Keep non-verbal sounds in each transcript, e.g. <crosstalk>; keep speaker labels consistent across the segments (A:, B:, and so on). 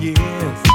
A: Yes.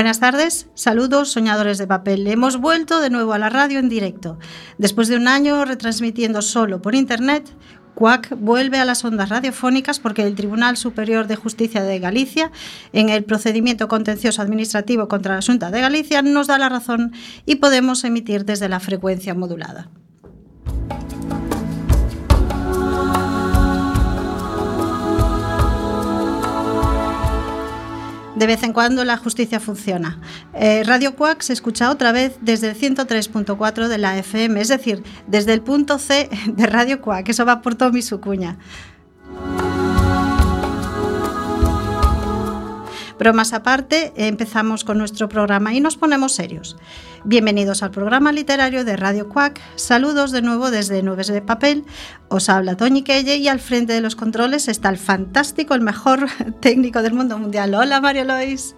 A: Buenas tardes, saludos soñadores de papel. Hemos vuelto de nuevo a la radio en directo. Después de un año retransmitiendo solo por internet, CUAC vuelve a las ondas radiofónicas porque el Tribunal Superior de Justicia de Galicia, en el procedimiento contencioso administrativo contra la Junta de Galicia, nos da la razón y podemos emitir desde la frecuencia modulada. De vez en cuando la justicia funciona. Eh, Radio Cuac se escucha otra vez desde el 103.4 de la FM, es decir, desde el punto C de Radio Cuac, eso va por todo mi sucuña. más aparte, empezamos con nuestro programa y nos ponemos serios. Bienvenidos al programa literario de Radio Cuac. Saludos de nuevo desde Nubes de Papel. Os habla Toñi Quelle y al frente de los controles está el fantástico, el mejor <laughs> técnico del mundo mundial. Hola Mario Lois.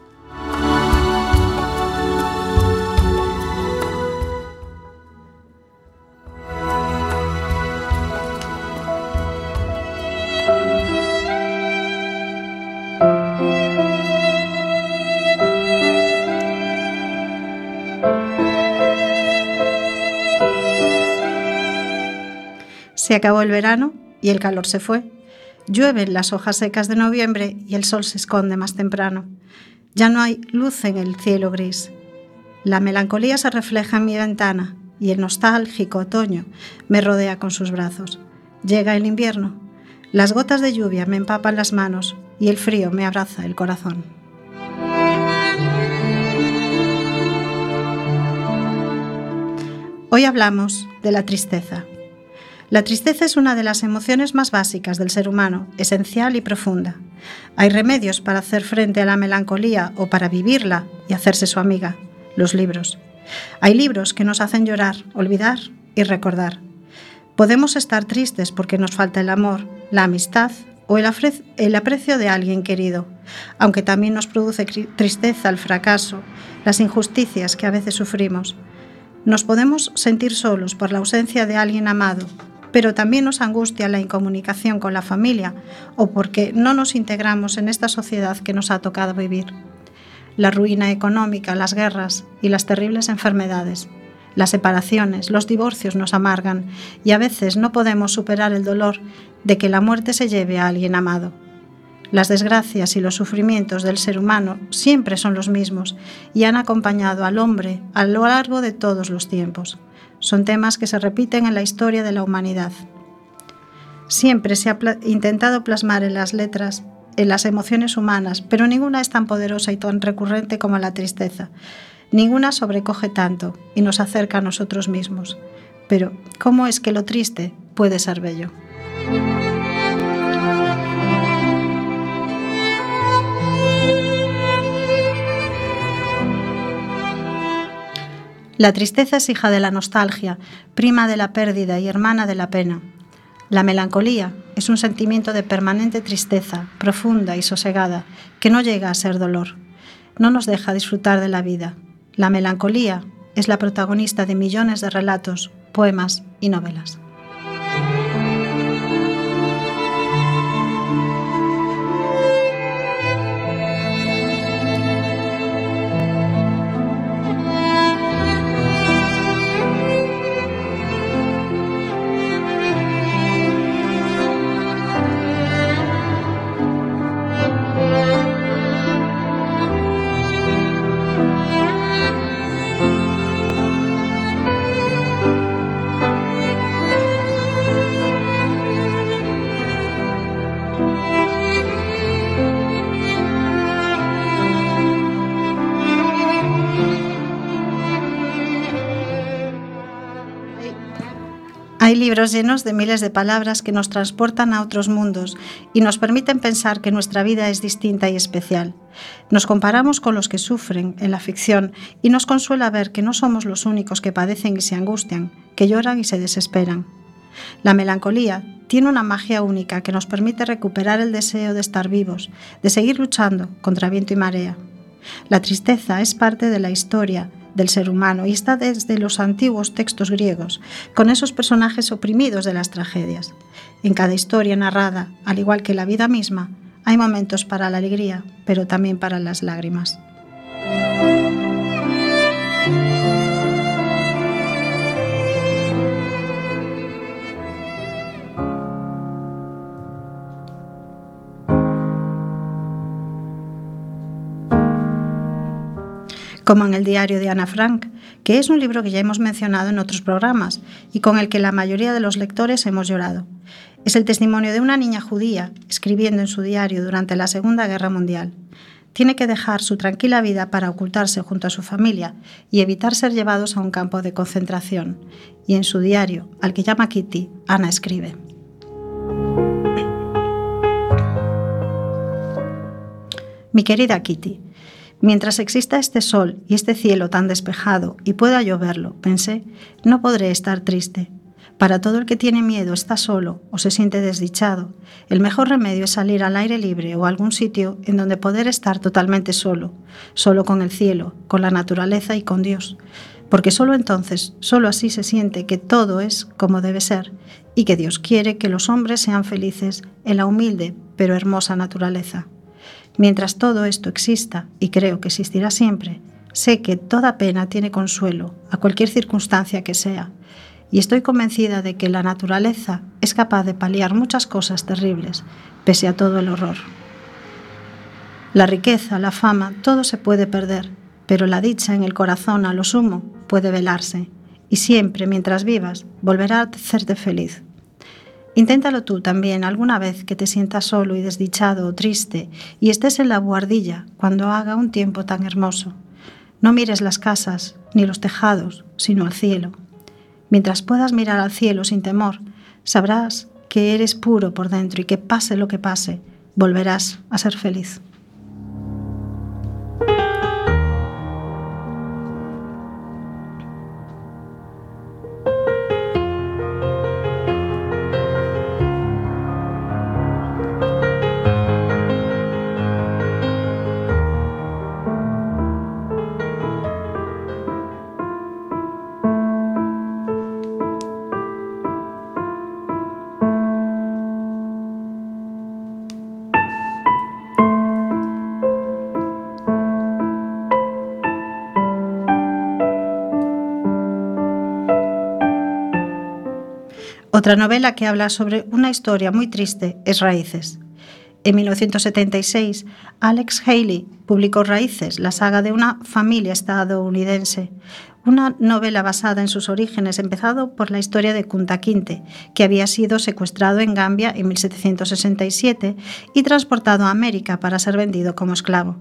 A: Se acabó el verano y el calor se fue. Llueven las hojas secas de noviembre y el sol se esconde más temprano. Ya no hay luz en el cielo gris. La melancolía se refleja en mi ventana y el nostálgico otoño me rodea con sus brazos. Llega el invierno. Las gotas de lluvia me empapan las manos y el frío me abraza el corazón. Hoy hablamos de la tristeza. La tristeza es una de las emociones más básicas del ser humano, esencial y profunda. Hay remedios para hacer frente a la melancolía o para vivirla y hacerse su amiga, los libros. Hay libros que nos hacen llorar, olvidar y recordar. Podemos estar tristes porque nos falta el amor, la amistad o el, aprecio de alguien querido, aunque también nos produce tristeza el fracaso, las injusticias que a veces sufrimos. Nos podemos sentir solos por la ausencia de alguien amado pero también nos angustia la incomunicación con la familia o porque no nos integramos en esta sociedad que nos ha tocado vivir. La ruina económica, las guerras y las terribles enfermedades, las separaciones, los divorcios nos amargan y a veces no podemos superar el dolor de que la muerte se lleve a alguien amado. Las desgracias y los sufrimientos del ser humano siempre son los mismos y han acompañado al hombre a lo largo de todos los tiempos. Son temas que se repiten en la historia de la humanidad. Siempre se ha intentado plasmar en las letras, en las emociones humanas, pero ninguna es tan poderosa y tan recurrente como la tristeza. Ninguna sobrecoge tanto y nos acerca a nosotros mismos. Pero, ¿cómo es que lo triste puede ser bello? La tristeza es hija de la nostalgia, prima de la pérdida y hermana de la pena. La melancolía es un sentimiento de permanente tristeza, profunda y sosegada, que no llega a ser dolor. No nos deja disfrutar de la vida. La melancolía es la protagonista de millones de relatos, poemas y novelas. Hay libros llenos de miles de palabras que nos transportan a otros mundos y nos permiten pensar que nuestra vida es distinta y especial. Nos comparamos con los que sufren en la ficción y nos consuela ver que no somos los únicos que padecen y se angustian, que lloran y se desesperan. La melancolía tiene una magia única que nos permite recuperar el deseo de estar vivos, de seguir luchando contra viento y marea. La tristeza es parte de la historia, del ser humano y está desde los antiguos textos griegos, con esos personajes oprimidos de las tragedias. En cada historia narrada, al igual que la vida misma, hay momentos para la alegría, pero también para las lágrimas. Como en el diario de Ana Frank, que es un libro que ya hemos mencionado en otros programas y con el que la mayoría de los lectores hemos llorado. Es el testimonio de una niña judía escribiendo en su diario durante la Segunda Guerra Mundial. Tiene que dejar su tranquila vida para ocultarse junto a su familia y evitar ser llevados a un campo de concentración. Y en su diario, al que llama Kitty, Ana escribe. Mi querida Kitty, Mientras exista este sol y este cielo tan despejado y pueda lloverlo, pensé, no podré estar triste. Para todo el que tiene miedo, está solo o se siente desdichado, el mejor remedio es salir al aire libre o algún sitio en donde poder estar totalmente solo, solo con el cielo, con la naturaleza y con Dios. Porque solo entonces, solo así se siente que todo es como debe ser y que Dios quiere que los hombres sean felices en la humilde pero hermosa naturaleza. Mientras todo esto exista, y creo que existirá siempre, sé que toda pena tiene consuelo, a cualquier circunstancia que sea, y estoy convencida de que la naturaleza es capaz de paliar muchas cosas terribles, pese a todo el horror. La riqueza, la fama, todo se puede perder, pero la dicha en el corazón a lo sumo puede velarse, y siempre, mientras vivas, volverá a hacerte feliz. Inténtalo tú también alguna vez que te sientas solo y desdichado o triste y estés en la buhardilla cuando haga un tiempo tan hermoso. No mires las casas ni los tejados, sino al cielo. Mientras puedas mirar al cielo sin temor, sabrás que eres puro por dentro y que pase lo que pase, volverás a ser feliz. Otra novela que habla sobre una historia muy triste es Raíces. En 1976, Alex Haley publicó Raíces, la saga de una familia estadounidense, una novela basada en sus orígenes, empezado por la historia de Kunta Kinte, que había sido secuestrado en Gambia en 1767 y transportado a América para ser vendido como esclavo.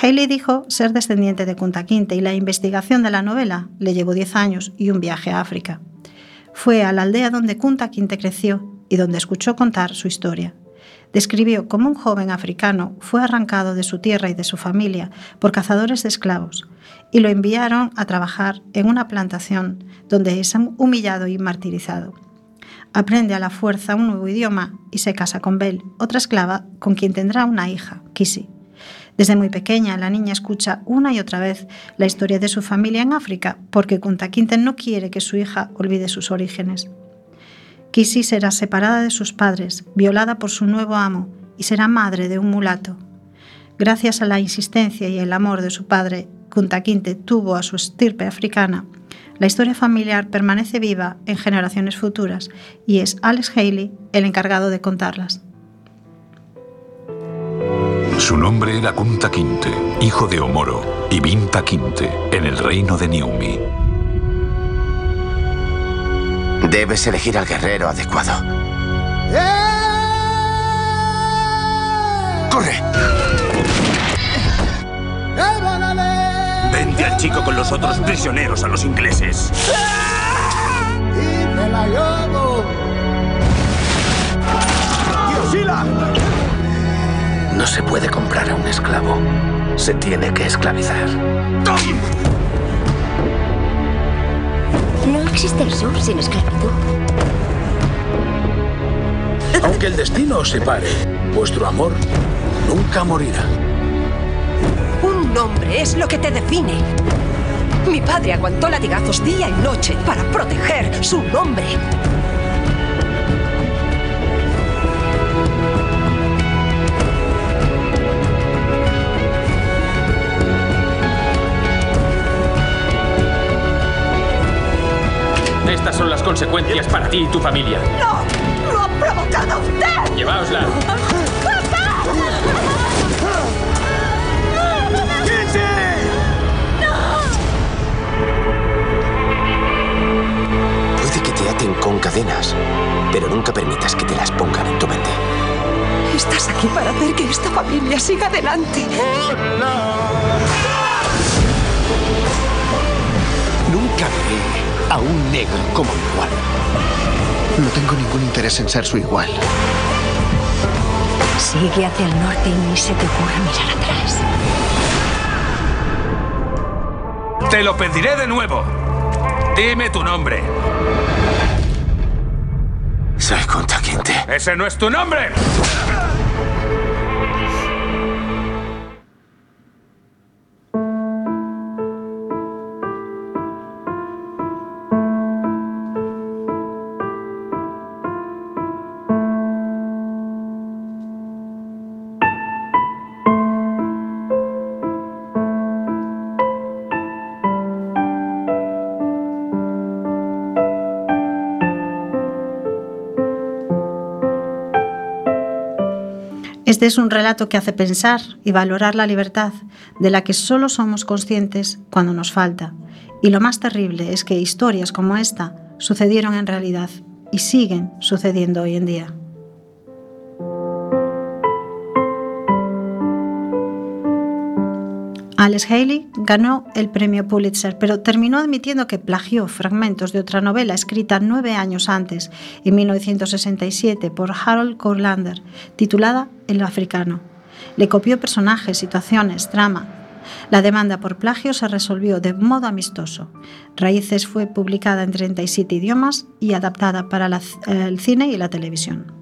A: Haley dijo ser descendiente de Kunta Kinte y la investigación de la novela le llevó 10 años y un viaje a África. Fue a la aldea donde Kunta Kinte creció y donde escuchó contar su historia. Describió cómo un joven africano fue arrancado de su tierra y de su familia por cazadores de esclavos y lo enviaron a trabajar en una plantación donde es humillado y martirizado. Aprende a la fuerza un nuevo idioma y se casa con Belle, otra esclava con quien tendrá una hija, Kissy. Desde muy pequeña, la niña escucha una y otra vez la historia de su familia en África, porque Kunta no quiere que su hija olvide sus orígenes. Kisi será separada de sus padres, violada por su nuevo amo, y será madre de un mulato. Gracias a la insistencia y el amor de su padre, Kunta tuvo a su estirpe africana. La historia familiar permanece viva en generaciones futuras y es Alex Haley el encargado de contarlas.
B: Su nombre era Kunta Kinte, hijo de Omoro y Binta Kinte, en el reino de Niumi.
C: Debes elegir al guerrero adecuado. ¡Corre!
D: Vende al chico con los otros prisioneros a los ingleses. ¡Me la llevo!
E: ¡Hiroshila!
C: No se puede comprar a un esclavo. Se tiene que esclavizar.
F: No existe el sur sin esclavitud.
E: Aunque el destino os separe, vuestro amor nunca morirá.
G: Un nombre es lo que te define. Mi padre aguantó latigazos día y noche para proteger su nombre.
H: Estas son las consecuencias para ti y tu familia.
G: ¡No! ¡Lo ha provocado usted!
H: Lleváosla.
C: Puede que te aten con cadenas, pero nunca permitas que te las pongan en tu mente.
G: Estás aquí para hacer que esta familia siga adelante.
D: Nunca veré a un negro como mi igual. No tengo ningún interés en ser su igual.
F: Sigue hacia el norte y ni se te ocurra mirar atrás.
H: Te lo pediré de nuevo. Dime tu nombre.
C: Soy Kunta Kinte.
H: ¡Ese no es tu nombre!
A: Este es un relato que hace pensar y valorar la libertad, de la que solo somos conscientes cuando nos falta. Y lo más terrible es que historias como esta sucedieron en realidad y siguen sucediendo hoy en día. Alice Haley ganó el premio Pulitzer, pero terminó admitiendo que plagió fragmentos de otra novela escrita nueve años antes, en 1967, por Harold Kurlander, titulada El africano. Le copió personajes, situaciones, trama. La demanda por plagio se resolvió de modo amistoso. Raíces fue publicada en 37 idiomas y adaptada para el cine y la televisión.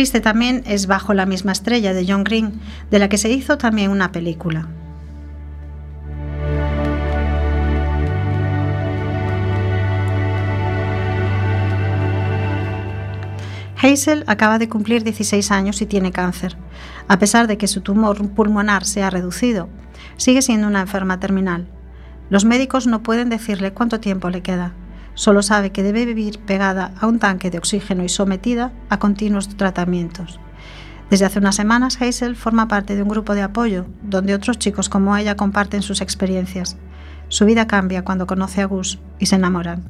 A: Triste también es Bajo la misma estrella de John Green, de la que se hizo también una película. Hazel acaba de cumplir 16 años y tiene cáncer. A pesar de que su tumor pulmonar se ha reducido, sigue siendo una enferma terminal. Los médicos no pueden decirle cuánto tiempo le queda. Solo sabe que debe vivir pegada a un tanque de oxígeno y sometida a continuos tratamientos. Desde hace unas semanas, Hazel forma parte de un grupo de apoyo donde otros chicos como ella comparten sus experiencias. Su vida cambia cuando conoce a Gus y se enamoran.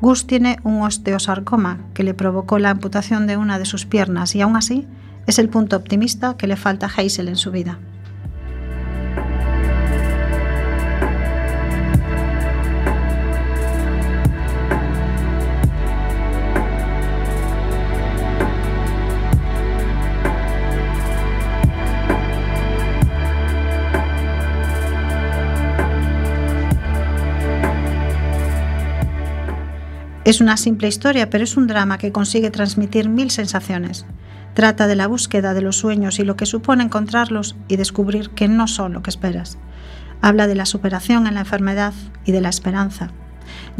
A: Gus tiene un osteosarcoma que le provocó la amputación de una de sus piernas y aún así es el punto optimista que le falta a Hazel en su vida. Es una simple historia, pero es un drama que consigue transmitir mil sensaciones. Trata de la búsqueda de los sueños y lo que supone encontrarlos y descubrir que no son lo que esperas. Habla de la superación en la enfermedad y de la esperanza.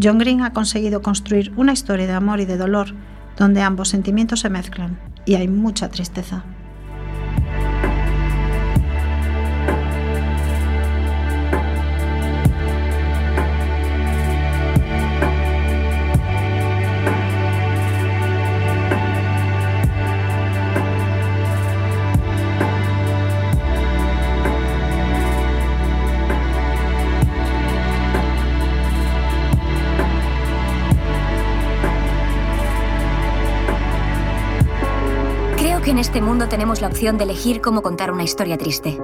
A: John Green ha conseguido construir una historia de amor y de dolor donde ambos sentimientos se mezclan y hay mucha tristeza.
I: En este mundo tenemos la opción de elegir cómo contar una historia triste.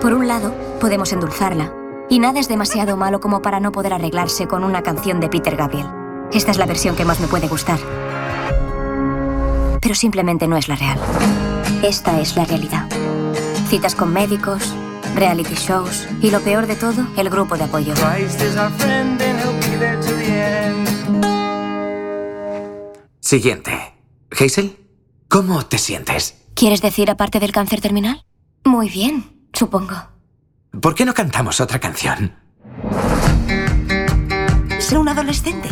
I: Por un lado, podemos endulzarla, y nada es demasiado malo como para no poder arreglarse con una canción de Peter Gabriel. Esta es la versión que más me puede gustar. Pero simplemente no es la real. Esta es la realidad. Citas con médicos, reality shows y lo peor de todo, el grupo de apoyo.
C: Siguiente. Hazel, ¿cómo te sientes?
I: ¿Quieres decir aparte del cáncer terminal? Muy bien, supongo.
C: ¿Por qué no cantamos otra canción?
I: Sé un adolescente.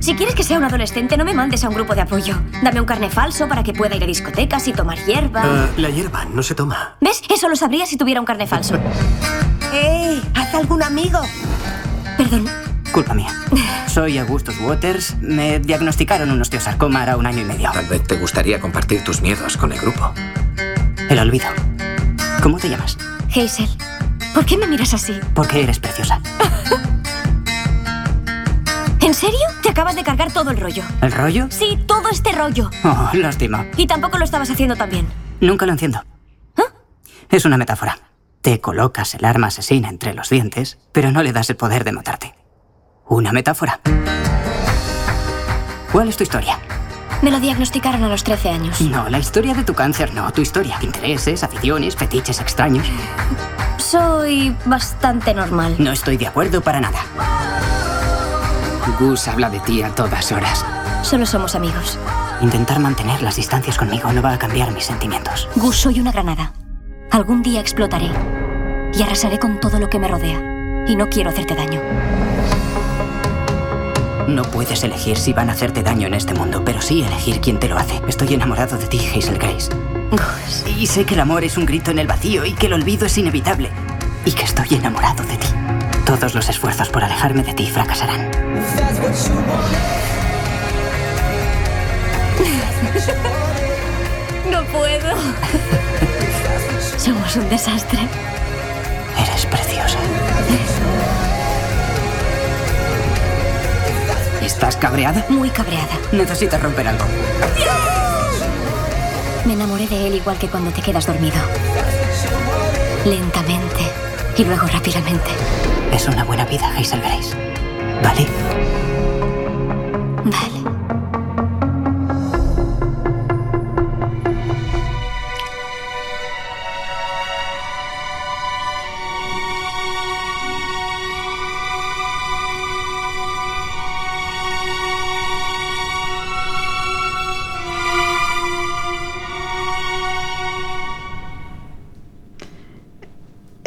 I: Si quieres que sea un adolescente, no me mandes a un grupo de apoyo. Dame un carne falso para que pueda ir a discotecas y tomar hierba.
J: Ah, la hierba no se toma.
I: ¿Ves? Eso lo sabría si tuviera un carne falso. <laughs>
G: ¡Ey! ¡Haz algún amigo!
I: Perdón.
K: Culpa mía. <laughs> Soy Augustus Waters. Me diagnosticaron un osteosarcoma hará un año y medio.
C: Tal vez te gustaría compartir tus miedos con el grupo.
K: El olvido. ¿Cómo te llamas?
I: Hazel. ¿Por qué me miras así?
K: Porque eres preciosa. <laughs>
I: ¿En serio? Te acabas de cargar todo el rollo.
K: ¿El rollo?
I: Sí, todo este rollo.
K: Oh, lástima.
I: Y tampoco lo estabas haciendo tan bien.
K: Nunca lo enciendo.
I: ¿Ah?
K: Es una metáfora. Te colocas el arma asesina entre los dientes, pero no le das el poder de matarte. Una metáfora. ¿Cuál es tu historia?
I: Me lo diagnosticaron a los 13 años.
K: No, la historia de tu cáncer no. Tu historia. Intereses, aficiones, fetiches extraños.
I: Soy bastante normal.
K: No estoy de acuerdo para nada. Gus habla de ti a todas horas.
I: Solo somos amigos.
K: Intentar mantener las distancias conmigo no va a cambiar mis sentimientos.
I: Gus, soy una granada. Algún día explotaré y arrasaré con todo lo que me rodea. Y no quiero hacerte daño.
K: No puedes elegir si van a hacerte daño en este mundo, pero sí elegir quién te lo hace. Estoy enamorado de ti, Hazel Grace. Y sé que el amor es un grito en el vacío y que el olvido es inevitable. Y que estoy enamorado de ti. Todos los esfuerzos por alejarme de ti fracasarán.
I: No puedo. <laughs> Somos un desastre.
K: Eres preciosa. ¿Estás cabreada?
I: Muy cabreada.
K: Necesitas romper algo.
I: Me enamoré de él igual que cuando te quedas dormido. Lentamente y luego rápidamente.
K: Es una buena vida, Hazel Grace. ¿Vale?
I: Vale.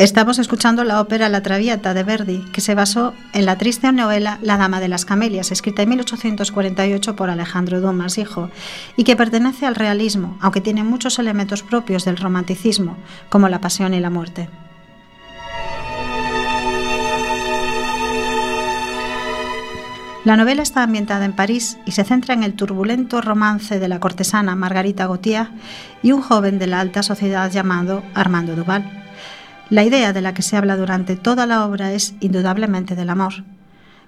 A: Estamos escuchando la ópera La Traviata de Verdi, que se basó en la triste novela La Dama de las Camelias, escrita en 1848 por Alejandro Dumas, hijo, y que pertenece al realismo, aunque tiene muchos elementos propios del romanticismo, como la pasión y la muerte. La novela está ambientada en París y se centra en el turbulento romance de la cortesana Margarita Gautier y un joven de la alta sociedad llamado Armando Duval. La idea de la que se habla durante toda la obra es indudablemente del amor.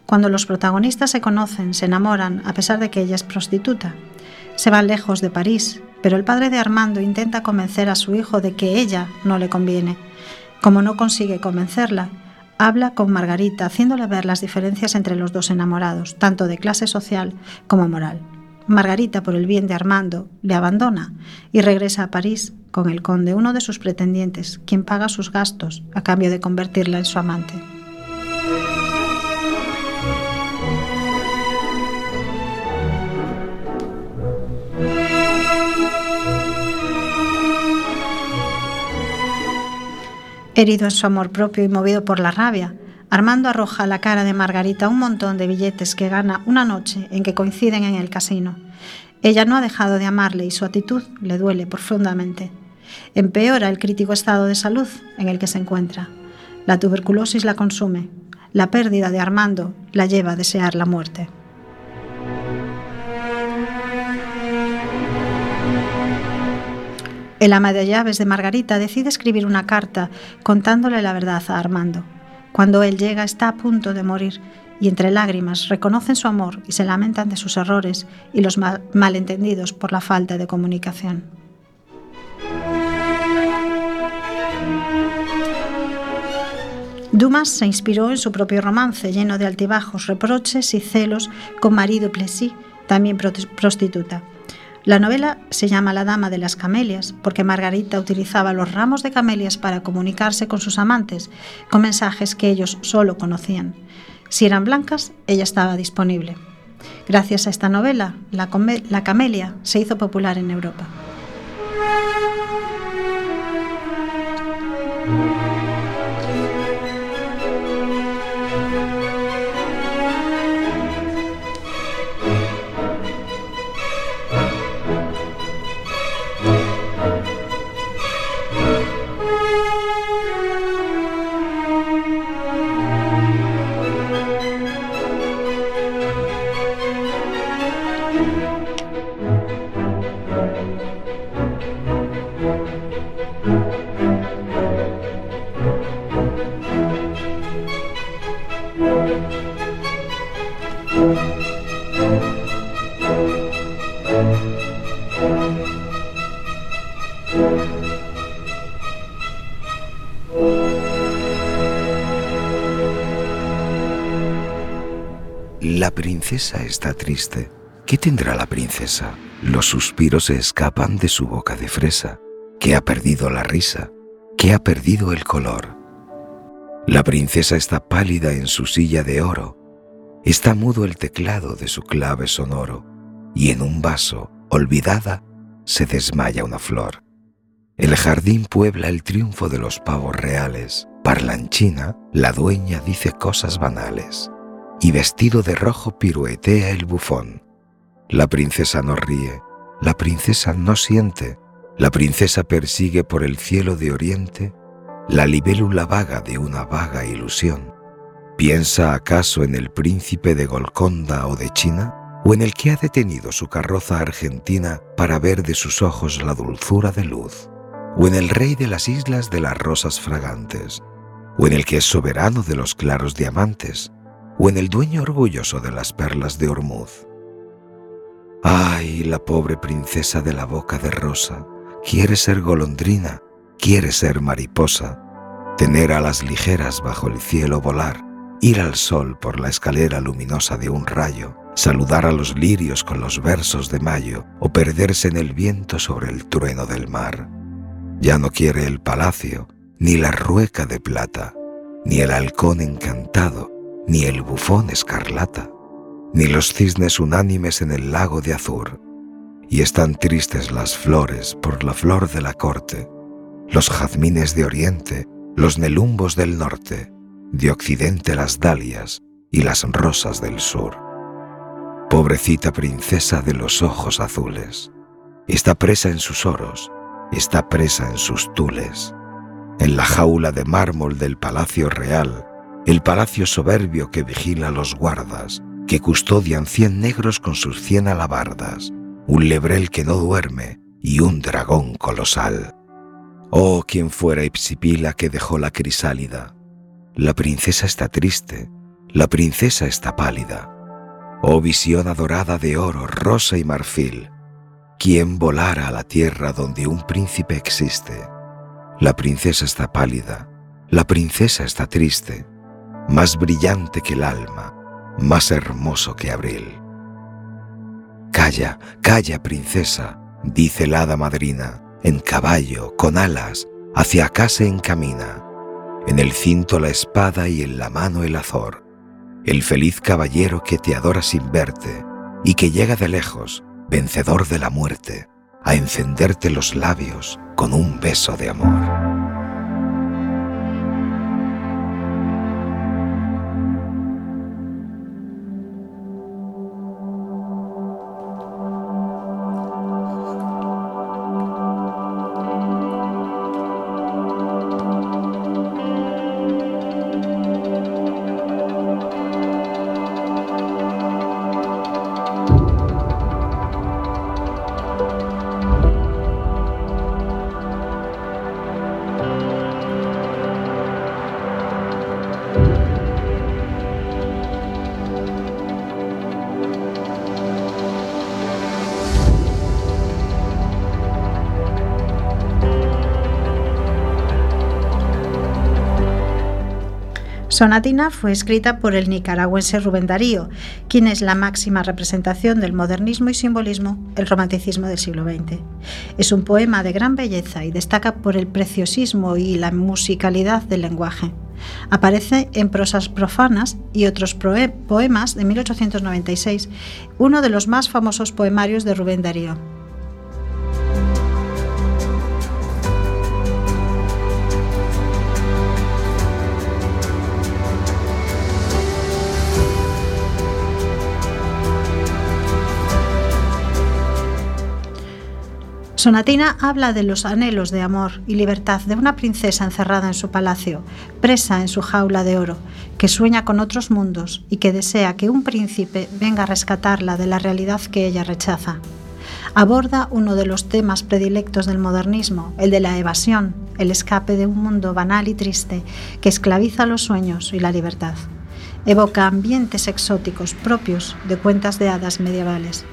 A: Cuando los protagonistas se conocen, se enamoran, a pesar de que ella es prostituta. Se van lejos de París, pero el padre de Armando intenta convencer a su hijo de que ella no le conviene. Como no consigue convencerla, habla con Margarita, haciéndole ver las diferencias entre los dos enamorados, tanto de clase social como moral. Margarita, por el bien de Armando, le abandona y regresa a París con el conde, uno de sus pretendientes, quien paga sus gastos a cambio de convertirla en su amante. Herido en su amor propio y movido por la rabia, Armando arroja a la cara de Margarita un montón de billetes que gana una noche en que coinciden en el casino. Ella no ha dejado de amarle y su actitud le duele profundamente. Empeora el crítico estado de salud en el que se encuentra. La tuberculosis la consume. La pérdida de Armando la lleva a desear la muerte. El ama de llaves de Margarita decide escribir una carta contándole la verdad a Armando. Cuando él llega está a punto de morir y entre lágrimas reconocen su amor y se lamentan de sus errores y los malentendidos por la falta de comunicación. Dumas se inspiró en su propio romance, lleno de altibajos, reproches y celos, con Marie Duplessis, también prostituta. La novela se llama La Dama de las Camelias porque Margarita utilizaba los ramos de camelias para comunicarse con sus amantes, con mensajes que ellos solo conocían. Si eran blancas, ella estaba disponible. Gracias a esta novela, la, la camelia se hizo popular en Europa.
L: Princesa está triste. ¿Qué tendrá la princesa? Los suspiros se escapan de su boca de fresa, que ha perdido la risa, que ha perdido el color. La princesa está pálida en su silla de oro, está mudo el teclado de su clave sonoro, y en un vaso, olvidada, se desmaya una flor. El jardín puebla el triunfo de los pavos reales. Parlanchina, la dueña dice cosas banales y vestido de rojo piruetea el bufón. La princesa no ríe, la princesa no siente, la princesa persigue por el cielo de oriente la libélula vaga de una vaga ilusión. ¿Piensa acaso en el príncipe de Golconda o de China? ¿O en el que ha detenido su carroza argentina para ver de sus ojos la dulzura de luz? ¿O en el rey de las islas de las rosas fragantes? ¿O en el que es soberano de los claros diamantes? O en el dueño orgulloso de las perlas de Hormuz. Ay, la pobre princesa de la boca de rosa, quiere ser golondrina, quiere ser mariposa, tener alas ligeras bajo el cielo volar, ir al sol por la escalera luminosa de un rayo, saludar a los lirios con los versos de mayo o perderse en el viento sobre el trueno del mar. Ya no quiere el palacio, ni la rueca de plata, ni el halcón encantado, ni el bufón escarlata, ni los cisnes unánimes en el lago de azur, y están tristes las flores por la flor de la corte, los jazmines de oriente, los nelumbos del norte, de occidente las dalias y las rosas del sur. Pobrecita princesa de los ojos azules, está presa en sus oros, está presa en sus tules, en la jaula de mármol del palacio real, el palacio soberbio que vigila los guardas, que custodian cien negros con sus cien alabardas, un lebrel que no duerme y un dragón colosal. Oh, quien fuera Ipsipila que dejó la crisálida. La princesa está triste, la princesa está pálida. Oh visión adorada de oro, rosa y marfil, ¿quién volara a la tierra donde un príncipe existe? La princesa está pálida, la princesa está triste, más brillante que el alma, más hermoso que abril. Calla, calla, princesa, dice la hada madrina, en caballo, con alas, hacia acá se encamina, en el cinto la espada y en la mano el azor, el feliz caballero que te adora sin verte y que llega de lejos, vencedor de la muerte, a encenderte los labios con un beso de amor.
A: Sonatina fue escrita por el nicaragüense Rubén Darío, quien es la máxima representación del modernismo y simbolismo, el romanticismo del siglo XX. Es un poema de gran belleza y destaca por el preciosismo y la musicalidad del lenguaje. Aparece en prosas profanas y otros poemas de 1896, uno de los más famosos poemarios de Rubén Darío. Sonatina habla de los anhelos de amor y libertad de una princesa encerrada en su palacio, presa en su jaula de oro, que sueña con otros mundos y que desea que un príncipe venga a rescatarla de la realidad que ella rechaza. Aborda uno de los temas predilectos del modernismo, el de la evasión, el escape de un mundo banal y triste que esclaviza los sueños y la libertad. Evoca ambientes exóticos propios de cuentas de hadas medievales.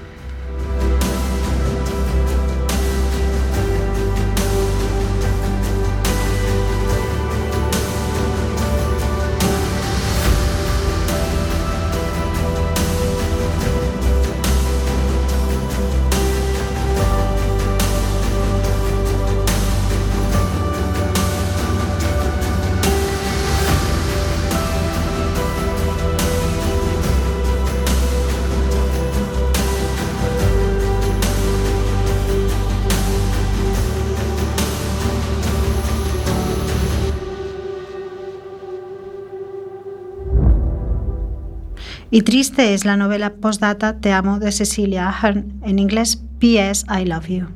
A: Y triste es la novela postdata Te amo de Cecilia Ahern, en inglés P.S. I Love You.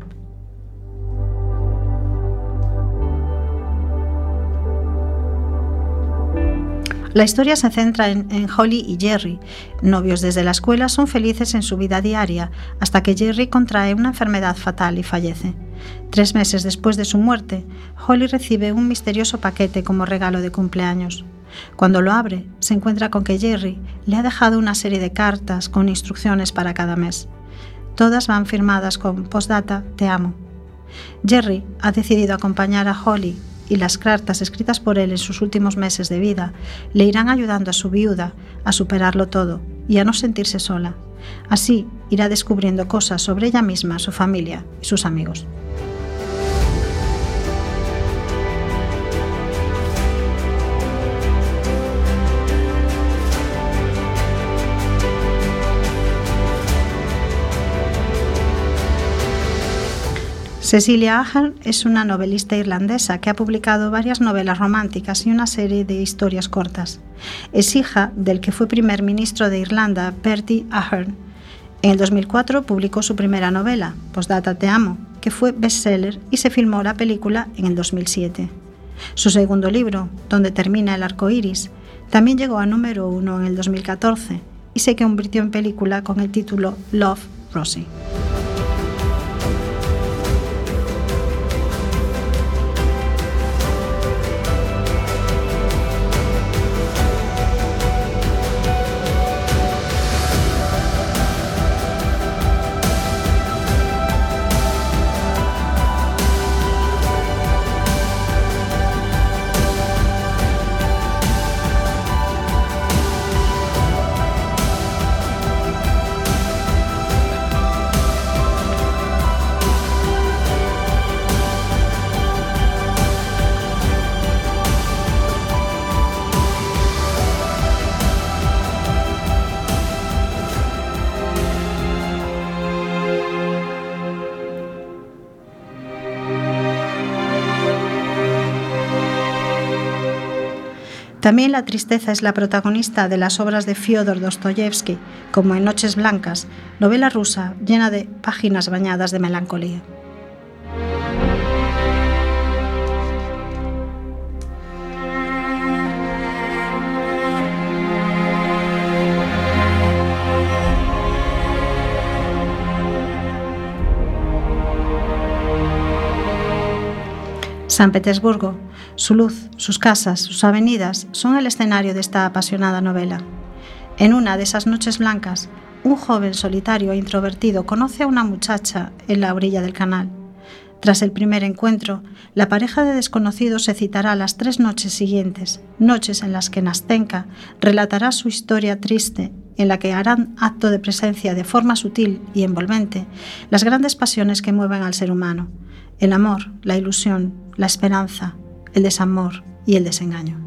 A: La historia se centra en, en, Holly y Jerry. Novios desde la escuela son felices en su vida diaria, hasta que Jerry contrae una enfermedad fatal y fallece. Tres meses después de su muerte, Holly recibe un misterioso paquete como regalo de cumpleaños. Cuando lo abre, se encuentra con que Jerry le ha dejado una serie de cartas con instrucciones para cada mes. Todas van firmadas con postdata Te amo. Jerry ha decidido acompañar a Holly y las cartas escritas por él en sus últimos meses de vida le irán ayudando a su viuda a superarlo todo y a no sentirse sola. Así irá descubriendo cosas sobre ella misma, su familia y sus amigos. Cecilia Ahern es una novelista irlandesa que ha publicado varias novelas románticas y una serie de historias cortas. Es hija del que fue primer ministro de Irlanda, Bertie Ahern. En el 2004 publicó su primera novela, Postdata Te Amo, que fue bestseller y se filmó la película en el 2007. Su segundo libro, Donde termina el arco iris, también llegó a número uno en el 2014 y se convirtió en película con el título Love, Rosie. También la tristeza es la protagonista de las obras de Fyodor Dostoyevsky, como en Noches Blancas, novela rusa llena de páginas bañadas de melancolía. San Petersburgo, su luz, sus casas, sus avenidas son el escenario de esta apasionada novela. En una de esas noches blancas, un joven solitario e introvertido conoce a una muchacha en la orilla del canal. Tras el primer encuentro, la pareja de desconocidos se citará las tres noches siguientes, noches en las que Nastenka relatará su historia triste, en la que harán acto de presencia de forma sutil y envolvente las grandes pasiones que mueven al ser humano, el amor, la ilusión, la esperanza, el desamor y el desengaño.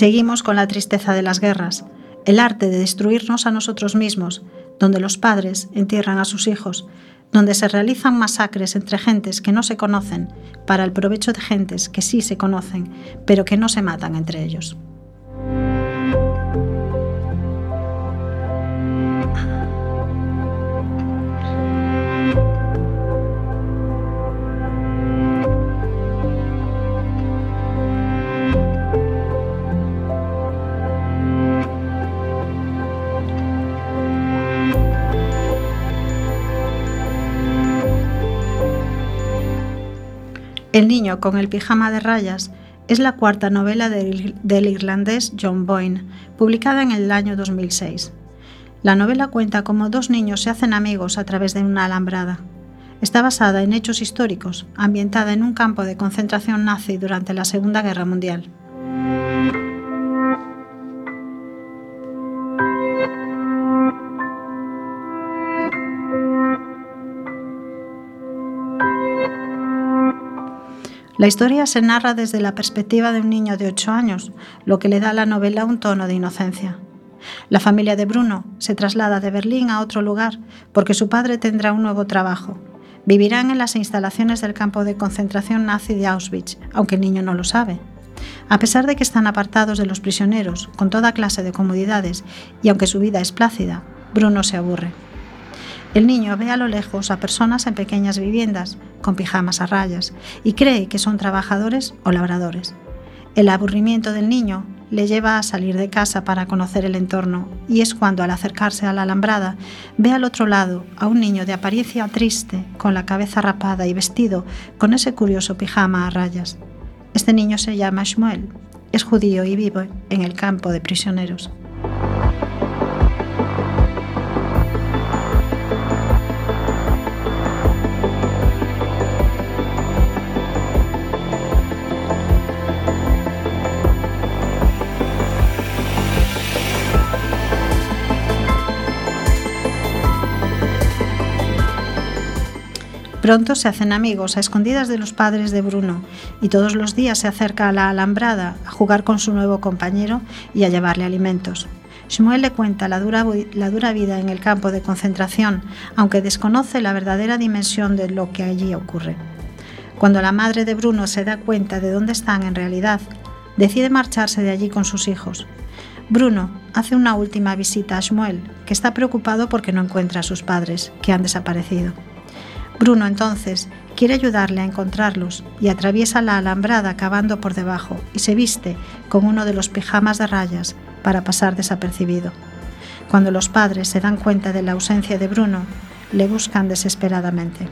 A: Seguimos con la tristeza de las guerras, el arte de destruirnos a nosotros mismos, donde los padres entierran a sus hijos, donde se realizan masacres entre gentes que no se conocen para el provecho de gentes que sí se conocen, pero que no se matan entre ellos. El niño con el pijama de rayas es la cuarta novela del, irlandés John Boyne, publicada en el año 2006. La novela cuenta cómo dos niños se hacen amigos a través de una alambrada. Está basada en hechos históricos, ambientada en un campo de concentración nazi durante la Segunda Guerra Mundial. La historia se narra desde la perspectiva de un niño de 8 años, lo que le da a la novela un tono de inocencia. La familia de Bruno se traslada de Berlín a otro lugar porque su padre tendrá un nuevo trabajo. Vivirán en las instalaciones del campo de concentración nazi de Auschwitz, aunque el niño no lo sabe. A pesar de que están apartados de los prisioneros, con toda clase de comodidades, y aunque su vida es plácida, Bruno se aburre. El niño ve a lo lejos a personas en pequeñas viviendas, con pijamas a rayas, y cree que son trabajadores o labradores. El aburrimiento del niño le lleva a salir de casa para conocer el entorno, y es cuando al acercarse a la alambrada ve al otro lado a un niño de apariencia triste, con la cabeza rapada y vestido con ese curioso pijama a rayas. Este niño se llama Shmuel, es judío y vive en el campo de prisioneros. Pronto se hacen amigos a escondidas de los padres de Bruno y todos los días se acerca a la alambrada a jugar con su nuevo compañero y a llevarle alimentos. Shmuel le cuenta la dura, la dura vida en el campo de concentración, aunque desconoce la verdadera dimensión de lo que allí ocurre. Cuando la madre de Bruno se da cuenta de dónde están en realidad, decide marcharse de allí con sus hijos. Bruno hace una última visita a Shmuel, que está preocupado porque no encuentra a sus padres, que han desaparecido. Bruno entonces quiere ayudarle a encontrarlos y atraviesa la alambrada cavando por debajo y se viste con uno de los pijamas de rayas para pasar desapercibido. Cuando los padres se dan cuenta de la ausencia de Bruno, le buscan desesperadamente.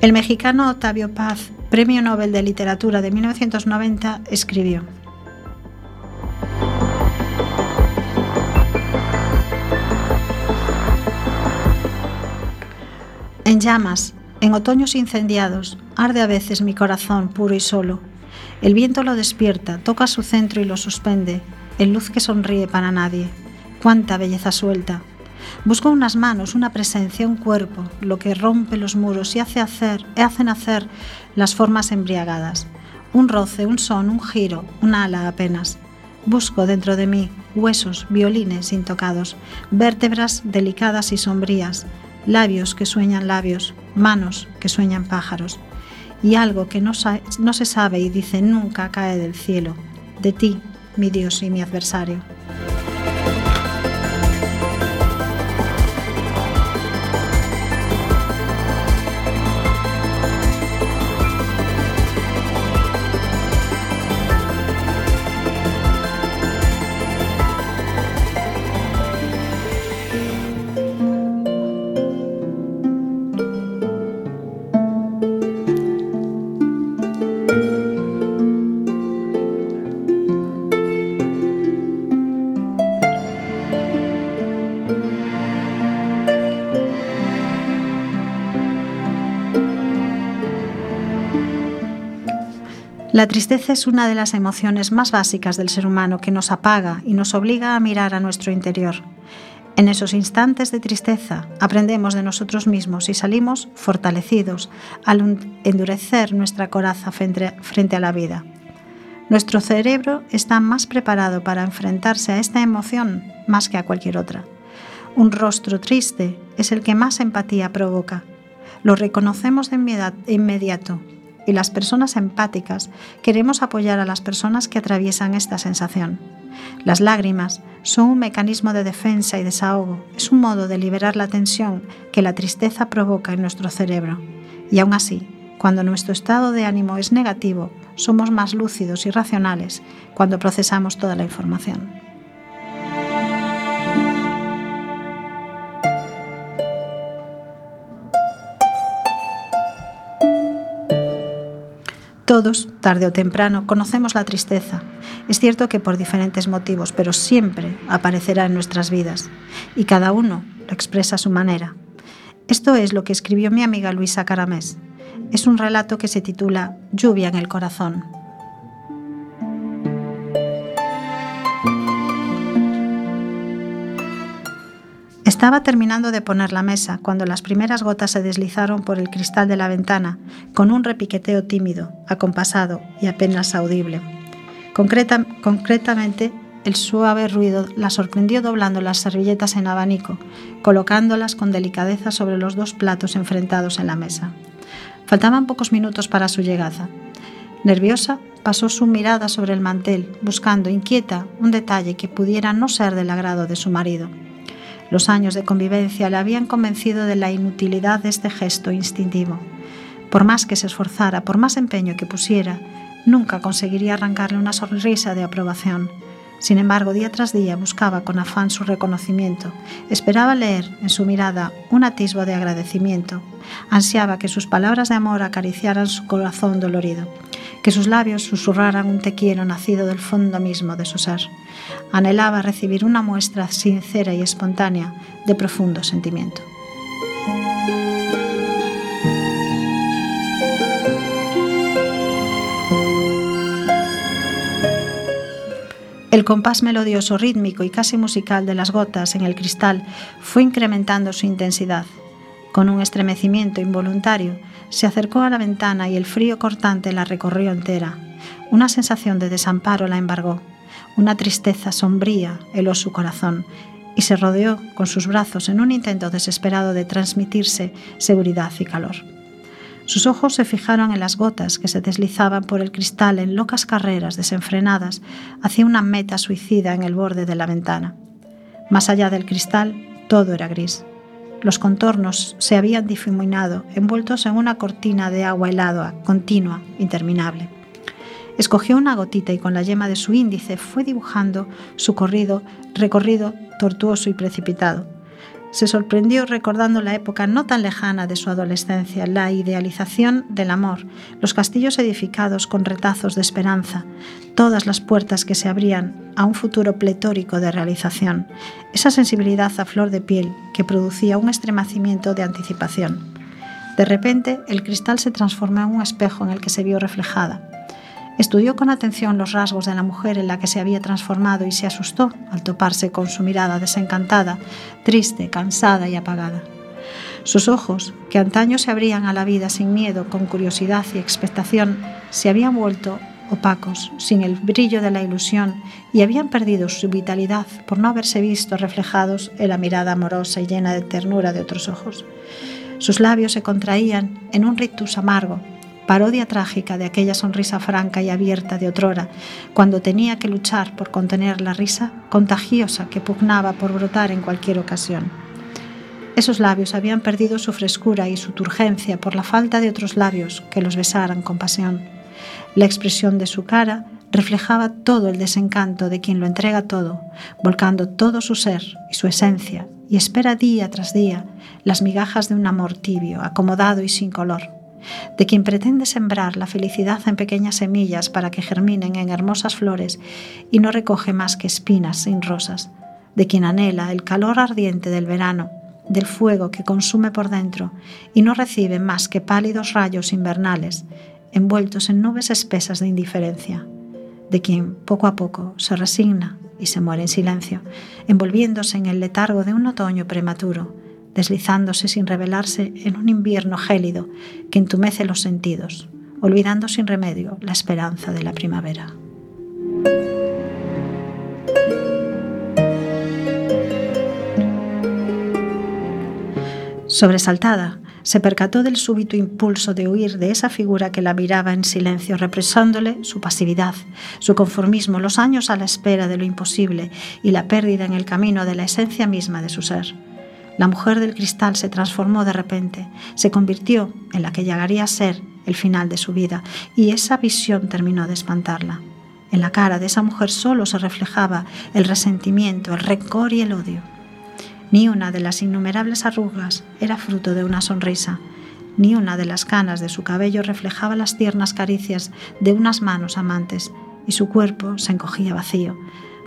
A: El mexicano Octavio Paz, Premio Nobel de Literatura de 1990, escribió. En llamas, en otoños incendiados, arde a veces mi corazón puro y solo. El viento lo despierta, toca su centro y lo suspende, en luz que sonríe para nadie. Cuánta belleza suelta. Busco unas manos, una presencia, un cuerpo, lo que rompe los muros y hace hacer, hace nacer las formas embriagadas. Un roce, un son, un giro, un ala apenas. Busco dentro de mí huesos, violines intocados, vértebras delicadas y sombrías, labios que sueñan labios, manos que sueñan pájaros, y algo que no, no, se sabe y dice nunca cae del cielo, de ti, mi Dios y mi adversario. La tristeza es una de las emociones más básicas del ser humano que nos apaga y nos obliga a mirar a nuestro interior. En esos instantes de tristeza aprendemos de nosotros mismos y salimos fortalecidos al endurecer nuestra coraza frente a la vida. Nuestro cerebro está más preparado para enfrentarse a esta emoción más que a cualquier otra. Un rostro triste es el que más empatía provoca. Lo reconocemos de inmediato y las personas empáticas queremos apoyar a las personas que atraviesan esta sensación. Las lágrimas son un mecanismo de defensa y desahogo, es un modo de liberar la tensión que la tristeza provoca en nuestro cerebro. Y aún así, cuando nuestro estado de ánimo es negativo, somos más lúcidos y racionales cuando procesamos toda la información. Todos, tarde o temprano, conocemos la tristeza. Es cierto que por diferentes motivos, pero siempre aparecerá en nuestras vidas y cada uno lo expresa a su manera. Esto es lo que escribió mi amiga Luisa Caramés. Es un relato que se titula Lluvia en el corazón. Estaba terminando de poner la mesa cuando las primeras gotas se deslizaron por el cristal de la ventana con un repiqueteo tímido, acompasado y apenas audible. concretamente, el suave ruido la sorprendió doblando las servilletas en abanico, colocándolas con delicadeza sobre los dos platos enfrentados en la mesa. Faltaban pocos minutos para su llegada. Nerviosa, pasó su mirada sobre el mantel, buscando inquieta un detalle que pudiera no ser del agrado de su marido. Los años de convivencia le habían convencido de la inutilidad de este gesto instintivo. Por más que se esforzara, por más empeño que pusiera, nunca conseguiría arrancarle una sonrisa de aprobación. Sin embargo, día tras día buscaba con afán su reconocimiento, esperaba leer en su mirada un atisbo de agradecimiento, ansiaba que sus palabras de amor acariciaran su corazón dolorido que sus labios susurraran un te quiero nacido del fondo mismo de su ser. Anhelaba recibir una muestra sincera y espontánea de profundo sentimiento. El compás melodioso, rítmico y casi musical de las gotas en el cristal fue incrementando su intensidad. Con un estremecimiento involuntario, se acercó a la ventana y el frío cortante la recorrió entera. Una sensación de desamparo la embargó. Una tristeza sombría heló su corazón y se rodeó con sus brazos en un intento desesperado de transmitirse seguridad y calor. Sus ojos se fijaron en las gotas que se deslizaban por el cristal en locas carreras desenfrenadas hacia una meta suicida en el borde de la ventana. Más allá del cristal, todo era gris. Los contornos se habían difuminado, envueltos en una cortina de agua helada, continua, interminable. Escogió una gotita y con la yema de su índice fue dibujando su corrido, recorrido tortuoso y precipitado. Se sorprendió recordando la época no tan lejana de su adolescencia, la idealización del amor, los castillos edificados con retazos de esperanza, todas las puertas que se abrían a un futuro pletórico de realización, esa sensibilidad a flor de piel que producía un estremecimiento de anticipación. De repente, el cristal se transformó en un espejo en el que se vio reflejada. Estudió con atención los rasgos de la mujer en la que se había transformado y se asustó al toparse con su mirada desencantada, triste, cansada y apagada. Sus ojos, que antaño se abrían a la vida sin miedo, con curiosidad y expectación, se habían vuelto opacos, sin el brillo de la ilusión, y habían perdido su vitalidad por no haberse visto reflejados en la mirada amorosa y llena de ternura de otros ojos. Sus labios se contraían en un rictus amargo, parodia trágica de aquella sonrisa franca y abierta de otrora, cuando tenía que luchar por contener la risa contagiosa que pugnaba por brotar en cualquier ocasión. Esos labios habían perdido su frescura y su turgencia por la falta de otros labios que los besaran con pasión. La expresión de su cara reflejaba todo el desencanto de quien lo entrega todo, volcando todo su ser y su esencia, y espera día tras día las migajas de un amor tibio, acomodado y sin color de quien pretende sembrar la felicidad en pequeñas semillas para que germinen en hermosas flores y no recoge más que espinas sin rosas, de quien anhela el calor ardiente del verano, del fuego que consume por dentro y no recibe más que pálidos rayos invernales, envueltos en nubes espesas de indiferencia, de quien poco a poco se resigna y se muere en silencio, envolviéndose en el letargo de un otoño prematuro, deslizándose sin revelarse en un invierno gélido que entumece los sentidos, olvidando sin remedio la esperanza de la primavera. Sobresaltada, se percató del súbito impulso de huir de esa figura que la miraba en silencio, represándole su pasividad, su conformismo, los años a la espera de lo imposible y la pérdida en el camino de la esencia misma de su ser. La mujer del cristal se transformó de repente, se convirtió en la que llegaría a ser el final de su vida, y esa visión terminó de espantarla. En la cara de esa mujer solo se reflejaba el resentimiento, el rencor y el odio. Ni una de las innumerables arrugas era fruto de una sonrisa, ni una de las canas de su cabello reflejaba las tiernas caricias de unas manos amantes, y su cuerpo se encogía vacío,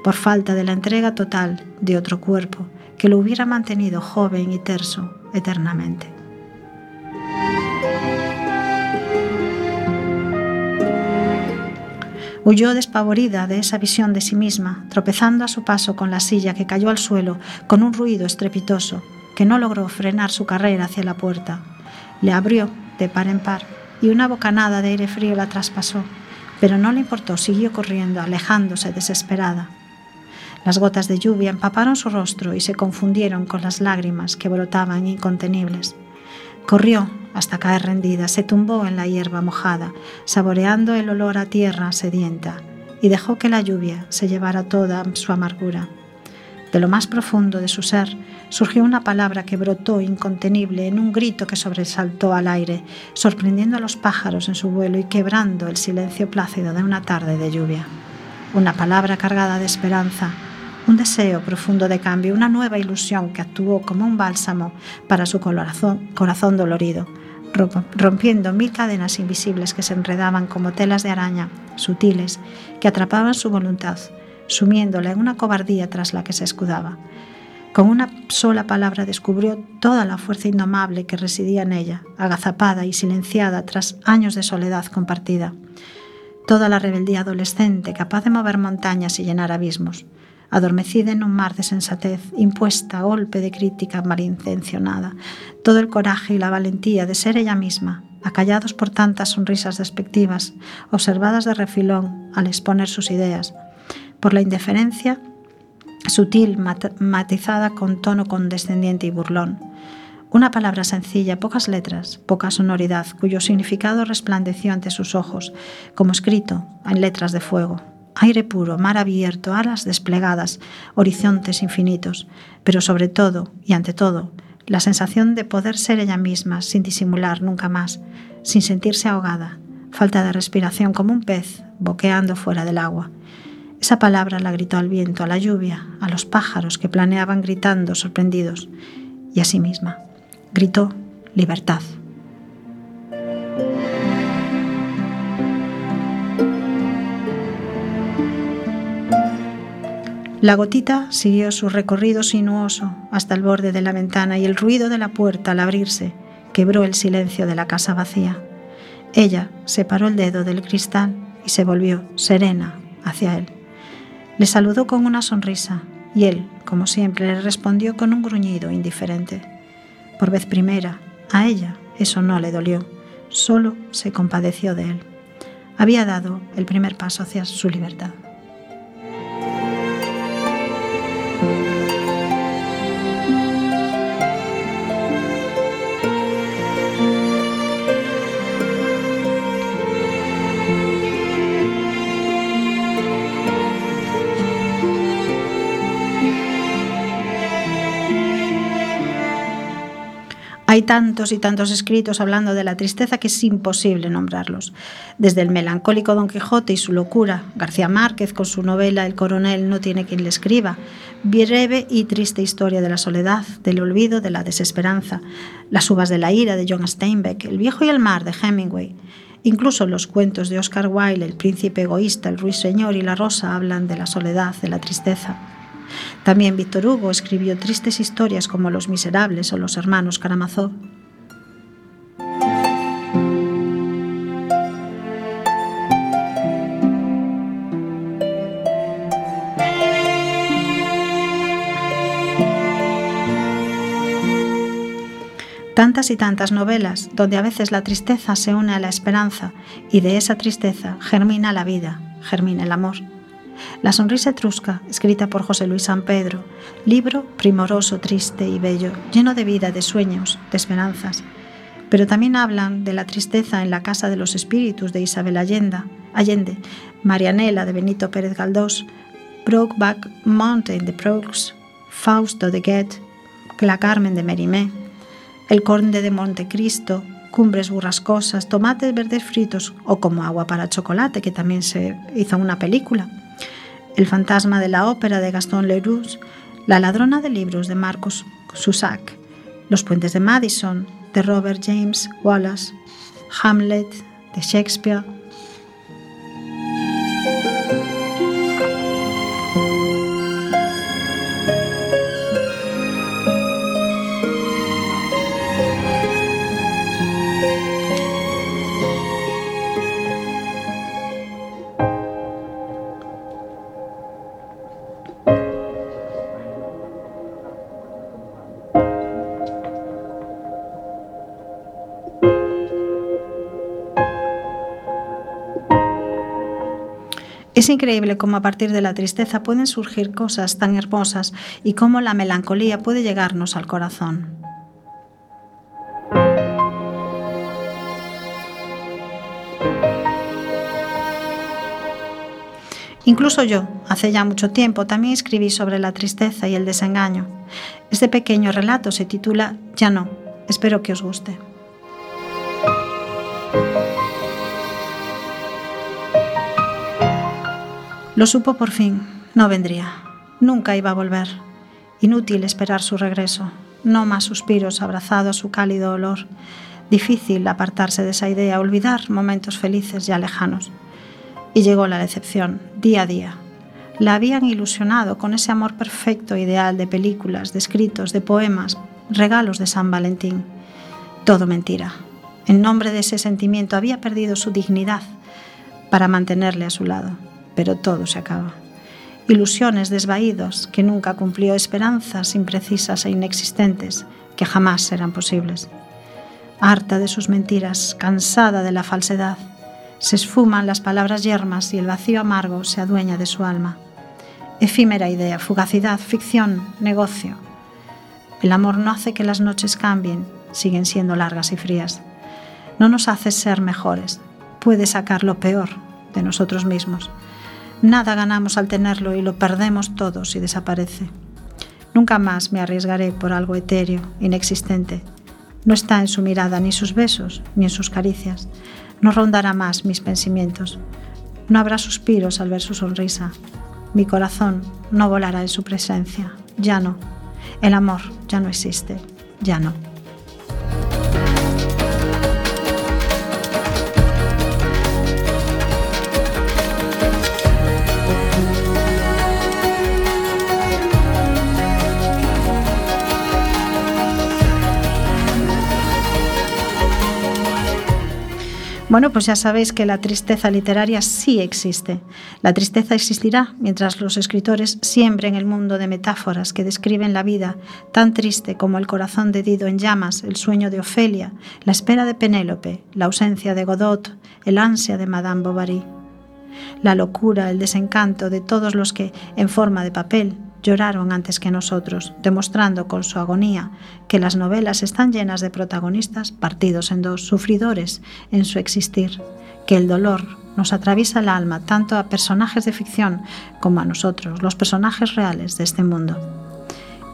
A: por falta de la entrega total de otro cuerpo que lo hubiera mantenido joven y terso eternamente. Huyó despavorida de esa visión de sí misma, tropezando a su paso con la silla que cayó al suelo con un ruido estrepitoso que no logró frenar su carrera hacia la puerta. Le abrió de par en par y una bocanada de aire frío la traspasó, pero no le importó, siguió corriendo, alejándose desesperada. Las gotas de lluvia empaparon su rostro y se confundieron con las lágrimas que brotaban incontenibles. Corrió hasta caer rendida, se tumbó en la hierba mojada, saboreando el olor a tierra sedienta, y dejó que la lluvia se llevara toda su amargura. De lo más profundo de su ser surgió una palabra que brotó incontenible en un grito que sobresaltó al aire, sorprendiendo a los pájaros en su vuelo y quebrando el silencio plácido de una tarde de lluvia. Una palabra cargada de esperanza, un deseo profundo de cambio, una nueva ilusión que actuó como un bálsamo para su corazón, dolorido, rompiendo mil cadenas invisibles que se enredaban como telas de araña, sutiles, que atrapaban su voluntad, sumiéndola en una cobardía tras la que se escudaba. Con una sola palabra descubrió toda la fuerza indomable que residía en ella, agazapada y silenciada tras años de soledad compartida. Toda la rebeldía adolescente capaz de mover montañas y llenar abismos adormecida en un mar de sensatez, impuesta a golpe de crítica malintencionada, todo el coraje y la valentía de ser ella misma, acallados por tantas sonrisas despectivas, observadas de refilón al exponer sus ideas, por la indiferencia sutil, matizada con tono condescendiente y burlón. Una palabra sencilla, pocas letras, poca sonoridad, cuyo significado resplandeció ante sus ojos, como escrito en letras de fuego, aire puro, mar abierto, alas desplegadas, horizontes infinitos, pero sobre todo y ante todo, la sensación de poder ser ella misma sin disimular nunca más, sin sentirse ahogada, falta de respiración como un pez boqueando fuera del agua. Esa palabra la gritó al viento, a la lluvia, a los pájaros que planeaban gritando sorprendidos, y a sí misma. Gritó, libertad. La gotita siguió su recorrido sinuoso hasta el borde de la ventana y el ruido de la puerta al abrirse quebró el silencio de la casa vacía. Ella separó el dedo del cristal y se volvió serena hacia él. Le saludó con una sonrisa y él, como siempre, le respondió con un gruñido indiferente. Por vez primera, a ella eso no le dolió, solo se compadeció de él. Había dado el primer paso hacia su libertad. Hay tantos y tantos escritos hablando de la tristeza que es imposible nombrarlos. Desde el melancólico Don Quijote y su locura, García Márquez con su novela El coronel no tiene quien le escriba, breve y triste historia de la soledad, del olvido, de la desesperanza, Las uvas de la ira de John Steinbeck, El viejo y el mar de Hemingway. Incluso los cuentos de Oscar Wilde, El príncipe egoísta, El ruiseñor y la rosa hablan de la soledad, de la tristeza. También Víctor Hugo escribió tristes historias como Los Miserables o Los Hermanos Karamazov. Tantas y tantas novelas donde a veces la tristeza se une a la esperanza y de esa tristeza germina la vida, germina el amor. La sonrisa etrusca, escrita por José Luis San Pedro, libro primoroso, triste y bello, lleno de vida, de sueños, de esperanzas. Pero también hablan de la tristeza en la Casa de los Espíritus de Isabel Allende, Allende Marianela de Benito Pérez Galdós, Brokeback Mountain de Proux, Fausto de Goethe, La Carmen de Merimé, El Conde de Montecristo, Cumbres burrascosas, Tomates verdes fritos o como agua para chocolate, que también se hizo una película. El fantasma de la ópera de Gaston Leroux, La ladrona de libros de Marcos Susac, Los puentes de Madison de Robert James Wallace, Hamlet de Shakespeare, Es increíble cómo a partir de la tristeza pueden surgir cosas tan hermosas y cómo la melancolía puede llegarnos al corazón. Incluso yo, hace ya mucho tiempo, también escribí sobre la tristeza y el desengaño. Este pequeño relato se titula Ya no. Espero que os guste. Lo supo por fin, no vendría, nunca iba a volver. Inútil esperar su regreso, no más suspiros abrazado a su cálido olor. Difícil apartarse de esa idea, olvidar momentos felices ya lejanos. Y llegó la decepción, día a día. La habían ilusionado con ese amor perfecto ideal de películas, de escritos, de poemas, regalos de San Valentín. Todo mentira. En nombre de ese sentimiento había perdido su dignidad para mantenerle a su lado pero todo se acaba. Ilusiones desvaídos que nunca cumplió, esperanzas imprecisas e inexistentes que jamás serán posibles. Harta de sus mentiras, cansada de la falsedad, se esfuman las palabras yermas y el vacío amargo se adueña de su alma. Efímera idea, fugacidad, ficción, negocio. El amor no hace que las noches cambien, siguen siendo largas y frías. No nos hace ser mejores, puede sacar lo peor de nosotros mismos Nada ganamos al tenerlo y lo perdemos todo si desaparece. Nunca más me arriesgaré por algo etéreo, inexistente. No está en su mirada ni sus besos, ni en sus caricias. No rondará más mis pensamientos. No habrá suspiros al ver su sonrisa. Mi corazón no volará en su presencia. Ya no. El amor ya no existe. ya no. Bueno, pues ya sabéis que la tristeza literaria sí existe. La tristeza existirá mientras los escritores siembren el mundo de metáforas que describen la vida tan triste como el corazón de Dido en llamas, el sueño de Ofelia, la espera de Penélope, la ausencia de Godot, el ansia de Madame Bovary. La locura, el desencanto de todos los que, en forma de papel, lloraron antes que nosotros, demostrando con su agonía que las novelas están llenas de protagonistas partidos en dos, sufridores en su existir, que el dolor nos atraviesa el alma tanto a personajes de ficción como a nosotros, los personajes reales de este mundo.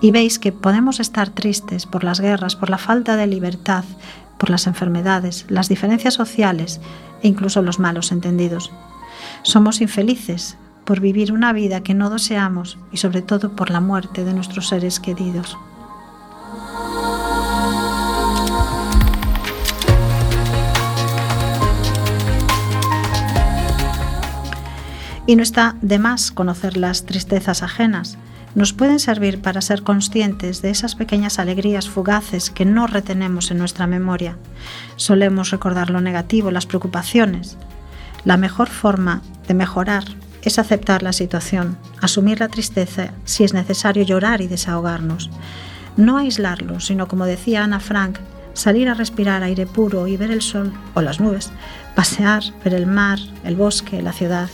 A: Y veis que podemos estar tristes por las guerras, por la falta de libertad, por las enfermedades, las diferencias sociales e incluso los malos entendidos. Somos infelices por vivir una vida que no deseamos y sobre todo por la muerte de nuestros seres queridos. Y no está de más conocer las tristezas ajenas. Nos pueden servir para ser conscientes de esas pequeñas alegrías fugaces que no retenemos en nuestra memoria. Solemos recordar lo negativo, las preocupaciones. La mejor forma de mejorar es aceptar la situación, asumir la tristeza si es necesario llorar y desahogarnos. No aislarlo, sino como decía Ana Frank, salir a respirar aire puro y ver el sol o las nubes, pasear, ver el mar, el bosque, la ciudad,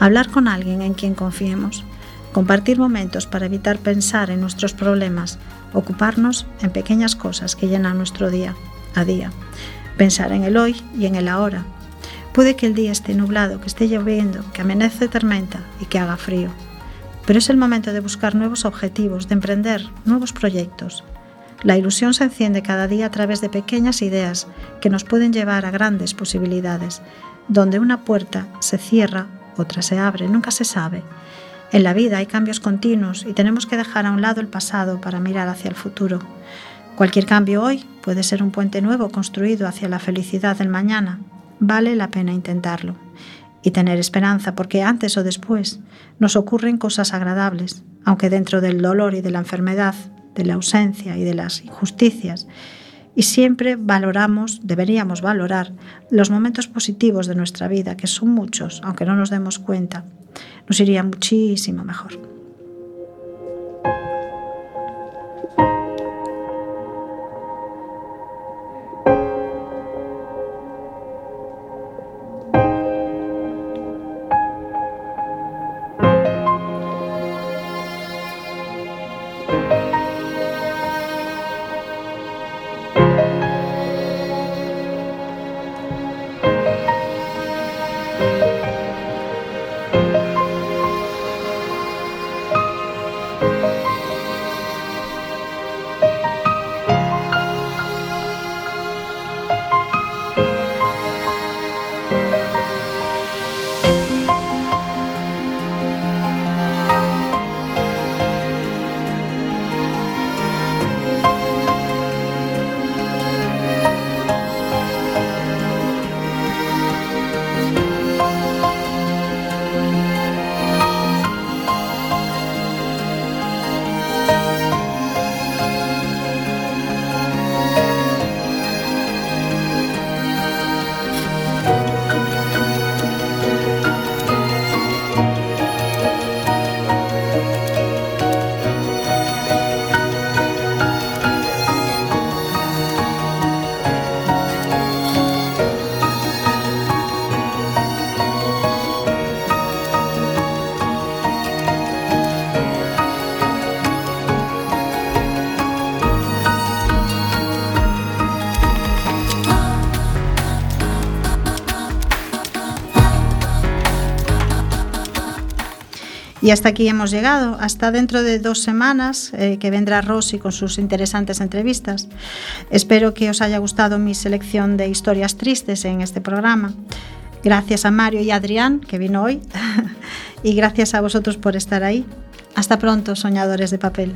A: hablar con alguien en quien confiemos, compartir momentos para evitar pensar en nuestros problemas, ocuparnos en pequeñas cosas que llenan nuestro día a día, pensar en el hoy y en el ahora, Puede que el día esté nublado, que esté lloviendo, que amenece tormenta y que haga frío. Pero es el momento de buscar nuevos objetivos, de emprender nuevos proyectos. La ilusión se enciende cada día a través de pequeñas ideas que nos pueden llevar a grandes posibilidades. Donde una puerta se cierra, otra se abre, nunca se sabe. En la vida hay cambios continuos y tenemos que dejar a un lado el pasado para mirar hacia el futuro. Cualquier cambio hoy puede ser un puente nuevo construido hacia la felicidad del mañana vale la pena intentarlo y tener esperanza porque antes o después nos ocurren cosas agradables, aunque dentro del dolor y de la enfermedad, de la ausencia y de las injusticias. Y siempre valoramos, deberíamos valorar los momentos positivos de nuestra vida, que son muchos, aunque no nos demos cuenta. Nos iría muchísimo mejor. Y hasta aquí hemos llegado. Hasta dentro de dos semanas eh, que vendrá Rosy con sus interesantes entrevistas. Espero que os haya gustado mi selección de historias tristes en este programa. Gracias a Mario y Adrián, que vino hoy. <laughs> y gracias a vosotros por estar ahí. Hasta pronto, soñadores de papel.